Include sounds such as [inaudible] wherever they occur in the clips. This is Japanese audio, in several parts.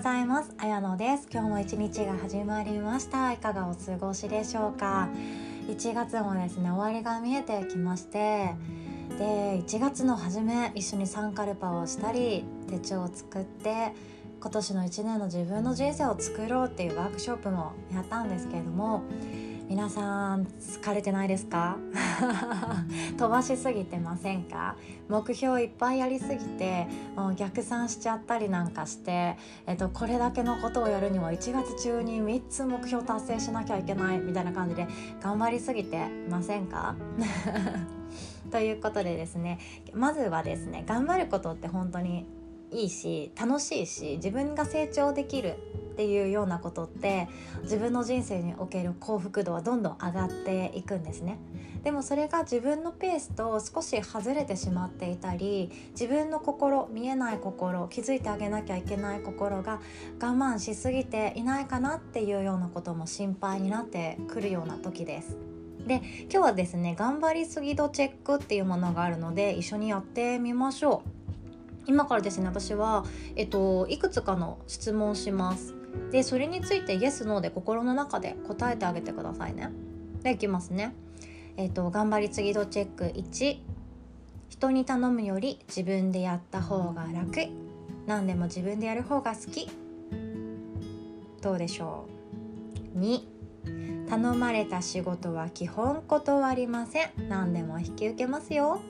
ございます。あやのです。今日も一日が始まりました。いかがお過ごしでしょうか？1月もですね終わりが見えてきましてで1月の初め一緒にサンカルパをしたり手帳を作って今年の1年の自分の人生を作ろうっていうワークショップもやったんですけれども皆さん疲れてないですか？飛ばしすぎてませんか？目標いっぱいやりすぎてもう逆算しちゃったりなんかして、えっと、これだけのことをやるには1月中に3つ目標達成しなきゃいけないみたいな感じで頑張りすぎてませんか？[laughs] ということでですねまずはですね頑張ることって本当にいいし楽しいし自分が成長できるっていうようなことって自分の人生における幸福度はどんどん上がっていくんですね。でもそれが自分のペースと少し外れてしまっていたり自分の心見えない心気づいてあげなきゃいけない心が我慢しすぎていないかなっていうようなことも心配になってくるような時です。で今日はですね頑張りすぎ度チェックっていうものがあるので一緒にやってみましょう。今からですね私は、えっと、いくつかの質問します。でそれについてイエスノーで心の中で答えてあげてくださいね。でいきますね。えっ、と頑張り次度チェック。1人に頼むより自分でやった方が楽。何でも自分でやる方が好き。どうでしょう？2頼まれた仕事は基本断りません。何でも引き受けますよ。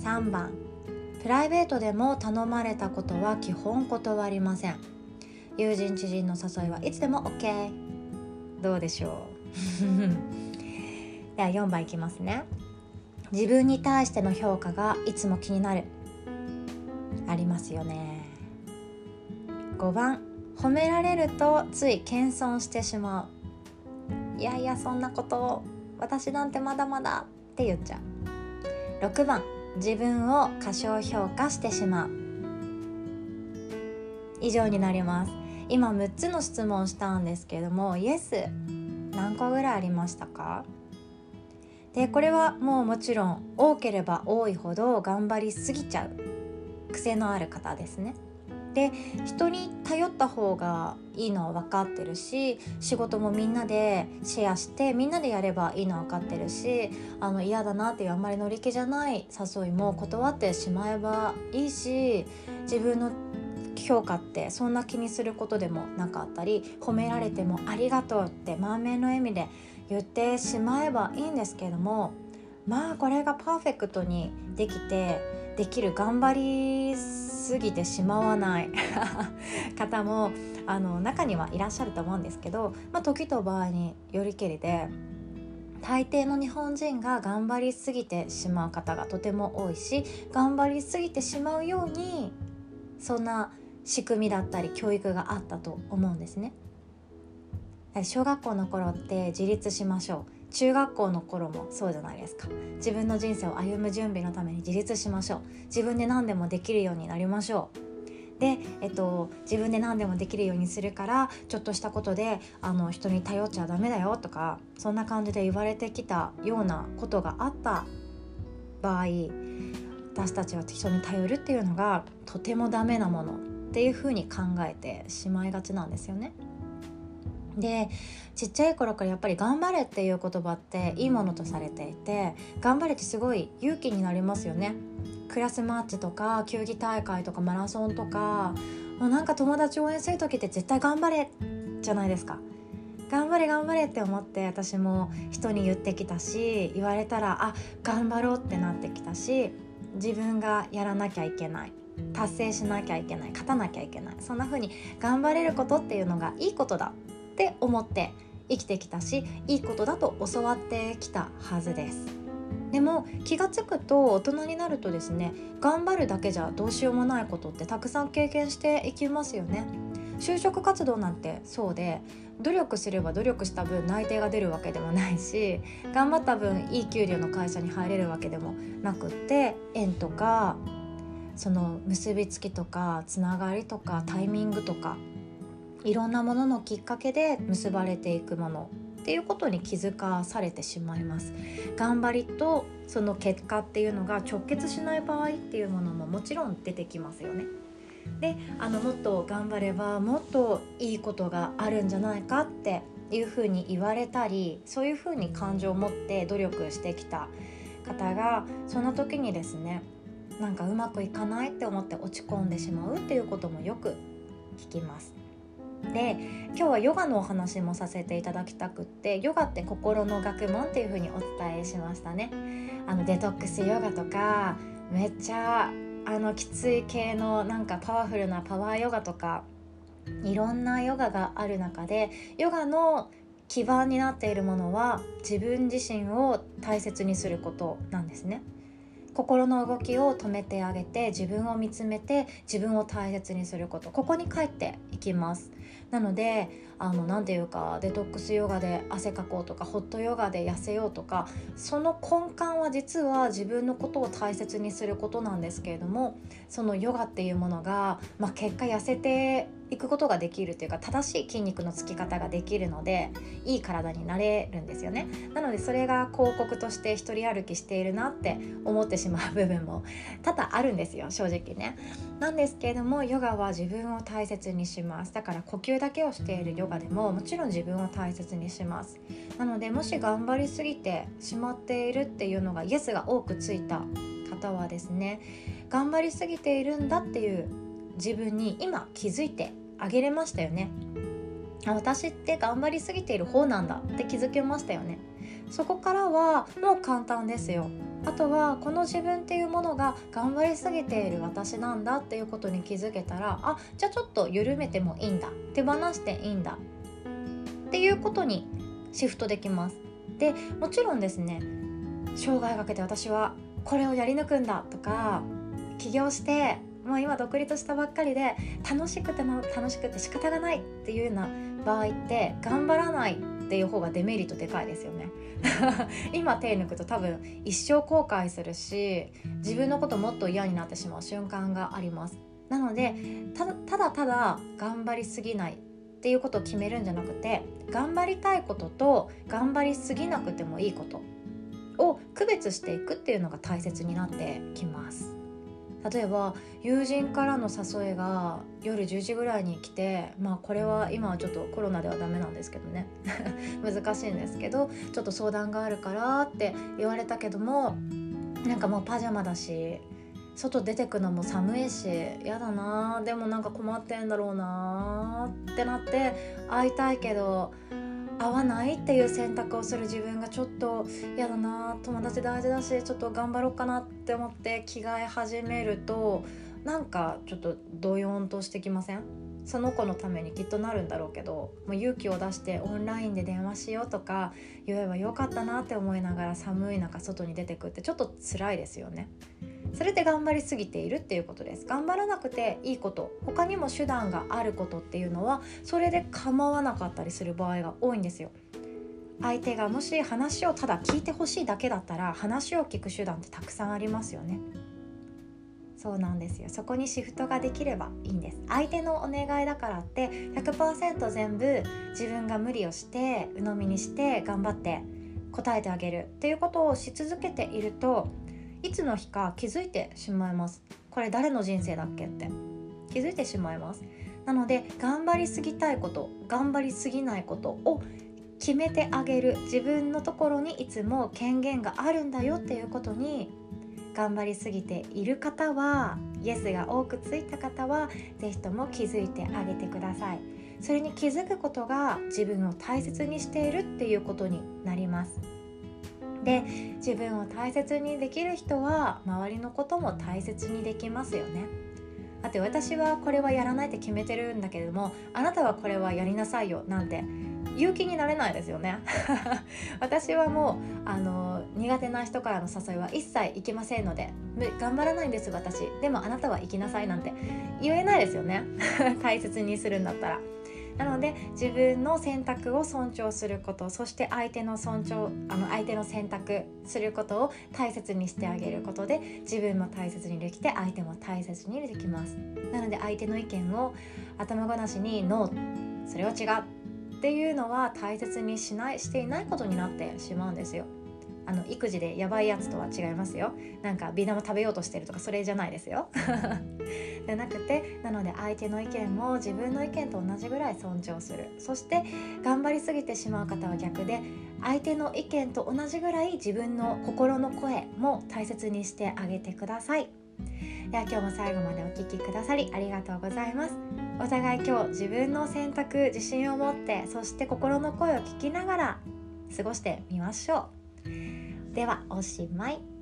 3番プライベートでも頼まれたことは基本断りません。友人知人の誘いはいつでも OK どうでしょう？[laughs] では4番いきますね。自分に対しての評価がいつも気になる。ありますよね。5番褒められるとつい謙遜してしまう。いやいやそんなことを私なんてまだまだって言っちゃう。6番自分を過小評価してしまう。以上になります。今6つの質問したんですけどもイエス何個ぐらいありましたか？でこれはもうもちろん多ければ多いほど頑張りすぎちゃう癖のある方ですね。で人に頼った方がいいのは分かってるし仕事もみんなでシェアしてみんなでやればいいのは分かってるしあの嫌だなっていうあんまり乗り気じゃない誘いも断ってしまえばいいし自分の評価ってそんな気にすることでもなかったり褒められても「ありがとう」って満面の笑みで言ってしまえばいいんですけどもまあこれがパーフェクトにできてできる頑張りすぎてしまわない [laughs] 方もあの中にはいらっしゃると思うんですけど、まあ、時と場合によりけりで大抵の日本人が頑張りすぎてしまう方がとても多いし頑張りすぎてしまうようにそんな仕組みだったり教育があったと思うんですね。小学校の頃って自立しましょう中学校の頃もそうじゃないですか。自分の人生を歩む準備のために自立しましょう。自分で何でもできるようになりましょう。で、えっと、自分で何でもできるようにするからちょっとしたことであの人に頼っちゃダメだよとかそんな感じで言われてきたようなことがあった場合私たちは人に頼るっていうのがとてもダメなものっていうふうに考えてしまいがちなんですよね。でちっちゃい頃からやっぱり「頑張れ」っていう言葉っていいものとされていて頑張れってすごい勇気になりますよね。クラスマッチとか球技大会とかマラソンとかもうなんか友達応援する時って絶対頑張れじゃないですか。頑張れ頑張れって思って私も人に言ってきたし言われたらあ頑張ろうってなってきたし自分がやらなきゃいけない。達成しなきゃいけない。勝たなきゃいけない。そんな風に頑張れることっていうのがいいことだって思って生きてきたしいいことだと教わってきたはずです。でも気が付くと大人になるとですね頑張るだけじゃどうしようもないことってたくさん経験していきますよね。就職活動なんてそうで努力すれば努力した分内定が出るわけでもないし頑張った分いい給料の会社に入れるわけでもなくって縁とかその結びつきとかつながりとかタイミングとかいろんなもののきっかけで結ばれていくものっていうことに気づかされてしまいます頑張りとその結果っていうのが直結しない場合っていうものももちろん出てきますよねであのもっと頑張ればもっといいことがあるんじゃないかっていうふうに言われたりそういうふうに感情を持って努力してきた方がその時にですねなんかうまくいかないって思って落ち込んでしまうっていうこともよく聞きます。で今日はヨガのお話もさせていただきたくってヨガって心の学問っていう風にお伝えしましたね。あのデトックスヨガとかめっちゃあのきつい系のなんかパワフルなパワーヨガとかいろんなヨガがある中でヨガの基盤になっているものは自分自身を大切にすることなんですね。心の動きを止めてあげて自分を見つめて自分を大切にすること。ここに帰っていきます。なのであのなていうかデトックスヨガで汗かこうとかホットヨガで痩せようとかその根幹は実は自分のことを大切にすることなんですけれどもそのヨガっていうものが、まあ、結果痩せていくことができるというか正しい筋肉のつき方ができるのでいい体になれるんですよね。なのでそれが広告として一人歩きしているなって思ってしまう部分も多々あるんですよ正直ね。なんですけれどもヨガは自分を大切にします。だから呼吸だけをしているヨガでももちろん自分を大切にします。なのでもし頑張りすぎてしまっているっていうのがイエスが多くついた方はですね頑張りすぎているんだっていう自分に今気づいてあげれましたよね。私って頑張りすぎている方なんだ。って気づけましたよね。そこからはもう簡単ですよ。あとはこの自分っていうものが頑張りすぎている私なんだ。っていうことに気づけたらあじゃあちょっと緩めてもいいんだ。手放していいんだ。っていうことにシフトできます。でもちろんですね生涯かけて私はこれをやり抜くんだとか起業してもう今独立したばっかりで楽しくての楽しくて仕方がないっていうような場合って頑張らないっていう方がデメリットでかいですよね。[laughs] 今手抜くと多分一生後悔するし自分のこともっと嫌になってしまう瞬間があります。なのでただただ頑張りすぎないっていうことを決めるんじゃなくて頑張りたいことと頑張りすぎなくてもいいことを区別していくっていうのが大切になってきます。例えば友人からの誘いが夜10時ぐらいに来てまあこれは今はちょっとコロナではダメなんですけどね。[laughs] 難しいんですけどちょっと相談があるからって言われたけどもなんかもうパジャマだし外出てくのも寒いしやだなでもなんか困ってんだろうなってなって会いたいけど合わないっていう選択をする自分がちょっと嫌だな友達大事だしちょっと頑張ろうかなって思って着替え始めるとなんかちょっとドヨンとしてきませんその子のためにきっとなるんだろうけどもう勇気を出してオンラインで電話しようとか言えばよかったなって思いながら寒い中外に出てくってちょっと辛いですよね。それで頑張りすぎているっていうことです。頑張らなくていいこと。他にも手段があることっていうのはそれで構わなかったりする場合が多いんですよ。相手がもし話をただ聞いてほしいだけだったら話を聞く手段ってたくさんありますよね。そうなんですよ。そこにシフトができればいいんです。相手のお願いだからって100%全部自分が無理をして鵜呑みにして頑張って答えてあげるっていうことをし続けているといつの日か気づいてしまいます。これ誰の人生だっけって。気づいてしまいます。なので頑張りすぎたいこと頑張りすぎないことを決めてあげる自分のところにいつも権限があるんだよっていうことに頑張りすぎている方はイエスが多くついた方は是非とも気づいてあげてください。それに気づくことが自分を大切にしているっていうことになります。で自分を大切にできる人は周りのことも大切にできますよね。だって私はこれはやらないって決めてるんだけれどもあなたはこれはやりなさいよなんて勇気になれないですよね。[laughs] 私はもうあの苦手な人からの誘いは一切行きませんので頑張らないんです私。でもあなたは行きなさいなんて言えないですよね。[laughs] 大切にするんだったら。なので自分の選択を尊重することそして相手の尊重あの相手の選択することを大切にしてあげることで自分も大切にできて相手も大切にできます。なので相手の意見を頭ごなしに「ノーそれは違う」っていうのは大切にしないしていないことになってしまうんですよ。あの育児でやばいやつとは違いますよ。なんかビー玉食べようとしてるとかそれじゃないですよ。[laughs] じゃなくてなので相手の意見も自分の意見と同じぐらい尊重する。そして頑張りすぎてしまう方は逆で相手の意見と同じぐらい自分の心の声も大切にしてあげてください。では今日も最後までお聴きくださりありがとうございます。お互い今日自分の選択自信を持ってそして心の声を聞きながら過ごしてみましょうではおしまい。